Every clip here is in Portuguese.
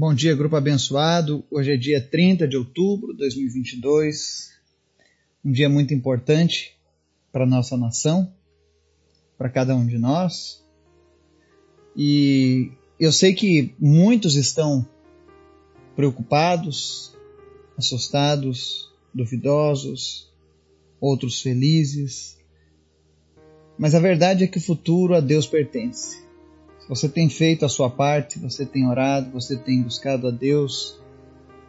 Bom dia, grupo abençoado. Hoje é dia 30 de outubro de 2022. Um dia muito importante para a nossa nação, para cada um de nós. E eu sei que muitos estão preocupados, assustados, duvidosos, outros felizes. Mas a verdade é que o futuro a Deus pertence. Você tem feito a sua parte, você tem orado, você tem buscado a Deus,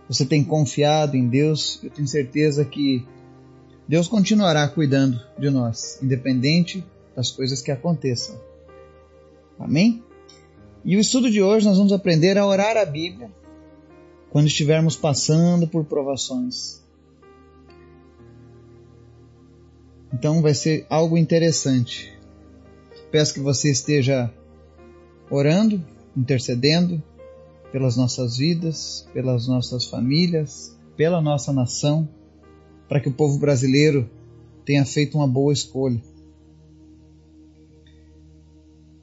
você tem confiado em Deus. Eu tenho certeza que Deus continuará cuidando de nós, independente das coisas que aconteçam. Amém? E o estudo de hoje nós vamos aprender a orar a Bíblia quando estivermos passando por provações. Então vai ser algo interessante. Peço que você esteja orando, intercedendo pelas nossas vidas, pelas nossas famílias, pela nossa nação, para que o povo brasileiro tenha feito uma boa escolha.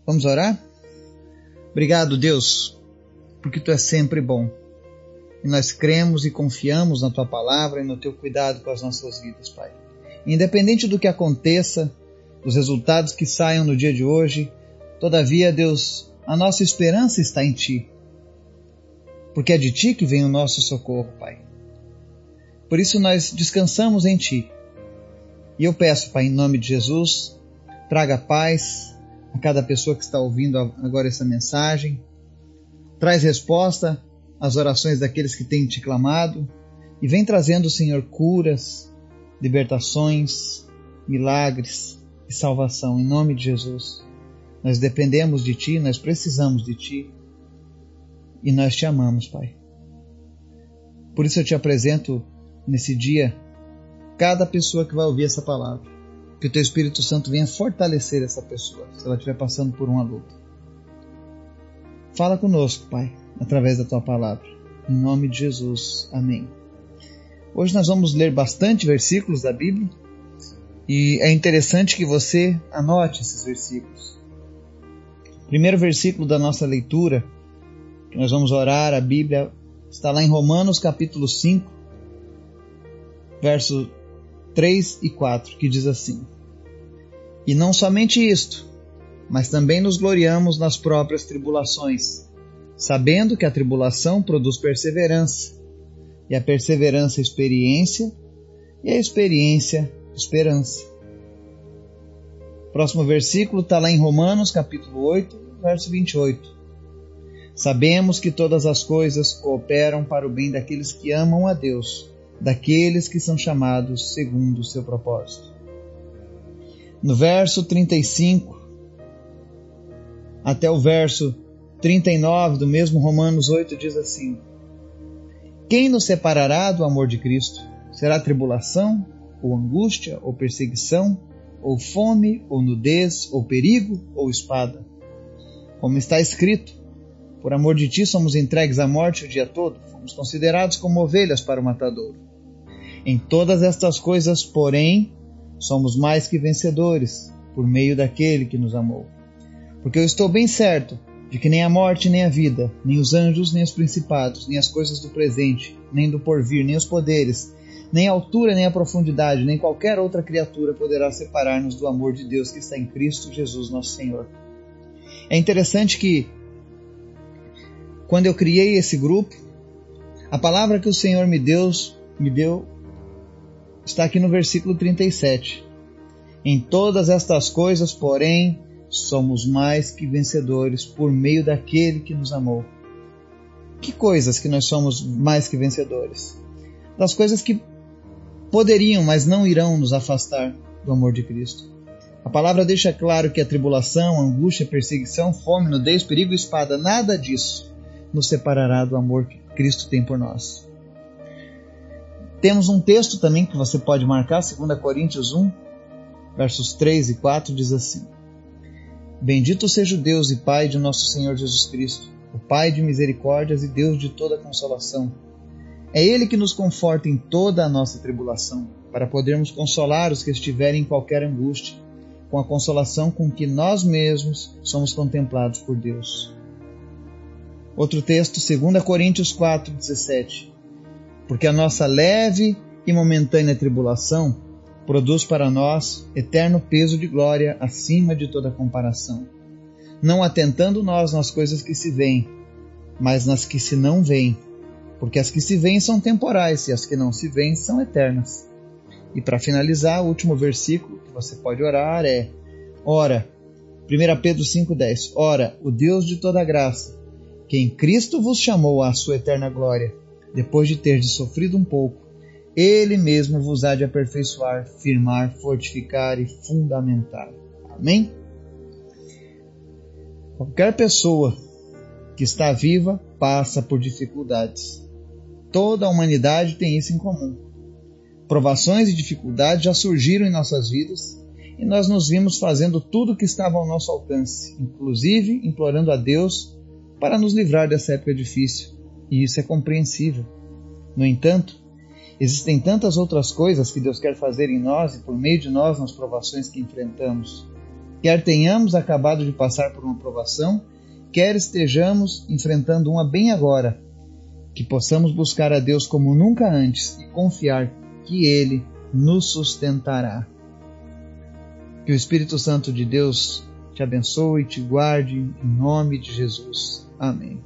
Vamos orar? Obrigado, Deus, porque tu és sempre bom. E nós cremos e confiamos na tua palavra e no teu cuidado com as nossas vidas, Pai. Independente do que aconteça, dos resultados que saiam no dia de hoje, todavia, Deus, a nossa esperança está em Ti, porque é de Ti que vem o nosso socorro, Pai. Por isso nós descansamos em Ti. E eu peço, Pai, em nome de Jesus, traga paz a cada pessoa que está ouvindo agora essa mensagem, traz resposta às orações daqueles que têm te clamado e vem trazendo, Senhor, curas, libertações, milagres e salvação, em nome de Jesus. Nós dependemos de Ti, nós precisamos de Ti e nós te amamos, Pai. Por isso eu te apresento nesse dia cada pessoa que vai ouvir essa palavra. Que o Teu Espírito Santo venha fortalecer essa pessoa, se ela estiver passando por uma luta. Fala conosco, Pai, através da Tua palavra. Em nome de Jesus. Amém. Hoje nós vamos ler bastante versículos da Bíblia e é interessante que você anote esses versículos. Primeiro versículo da nossa leitura, que nós vamos orar, a Bíblia está lá em Romanos capítulo 5, verso 3 e 4, que diz assim: E não somente isto, mas também nos gloriamos nas próprias tribulações, sabendo que a tribulação produz perseverança, e a perseverança experiência, e a experiência esperança. Próximo versículo está lá em Romanos, capítulo 8, verso 28. Sabemos que todas as coisas cooperam para o bem daqueles que amam a Deus, daqueles que são chamados segundo o seu propósito. No verso 35 até o verso 39 do mesmo Romanos 8 diz assim: Quem nos separará do amor de Cristo? Será tribulação, ou angústia, ou perseguição, ou fome, ou nudez, ou perigo, ou espada. Como está escrito, por amor de ti somos entregues à morte o dia todo, fomos considerados como ovelhas para o matadouro. Em todas estas coisas, porém, somos mais que vencedores, por meio daquele que nos amou. Porque eu estou bem certo de que nem a morte, nem a vida, nem os anjos, nem os principados, nem as coisas do presente, nem do porvir, nem os poderes, nem a altura, nem a profundidade, nem qualquer outra criatura poderá separar-nos do amor de Deus que está em Cristo Jesus, nosso Senhor. É interessante que, quando eu criei esse grupo, a palavra que o Senhor me deu, me deu está aqui no versículo 37. Em todas estas coisas, porém, somos mais que vencedores por meio daquele que nos amou. Que coisas que nós somos mais que vencedores? Das coisas que poderiam, mas não irão nos afastar do amor de Cristo. A palavra deixa claro que a tribulação, a angústia, a perseguição, fome, nudez, perigo e espada, nada disso nos separará do amor que Cristo tem por nós. Temos um texto também que você pode marcar, 2 Coríntios 1, versos 3 e 4, diz assim: Bendito seja o Deus e Pai de nosso Senhor Jesus Cristo, o Pai de misericórdias e Deus de toda consolação é Ele que nos conforta em toda a nossa tribulação, para podermos consolar os que estiverem em qualquer angústia, com a consolação com que nós mesmos somos contemplados por Deus. Outro texto, 2 Coríntios 4, 17. Porque a nossa leve e momentânea tribulação produz para nós eterno peso de glória acima de toda comparação. Não atentando nós nas coisas que se veem, mas nas que se não veem, porque as que se veem são temporais e as que não se veem são eternas. E para finalizar, o último versículo que você pode orar é: Ora, 1 Pedro 5,10: Ora, o Deus de toda graça, que em Cristo vos chamou à sua eterna glória, depois de ter sofrido um pouco, ele mesmo vos há de aperfeiçoar, firmar, fortificar e fundamentar. Amém? Qualquer pessoa que está viva passa por dificuldades. Toda a humanidade tem isso em comum. Provações e dificuldades já surgiram em nossas vidas e nós nos vimos fazendo tudo o que estava ao nosso alcance, inclusive implorando a Deus para nos livrar dessa época difícil, e isso é compreensível. No entanto, existem tantas outras coisas que Deus quer fazer em nós e por meio de nós nas provações que enfrentamos. Quer tenhamos acabado de passar por uma provação, quer estejamos enfrentando uma bem agora, que possamos buscar a Deus como nunca antes e confiar que Ele nos sustentará. Que o Espírito Santo de Deus te abençoe e te guarde em nome de Jesus. Amém.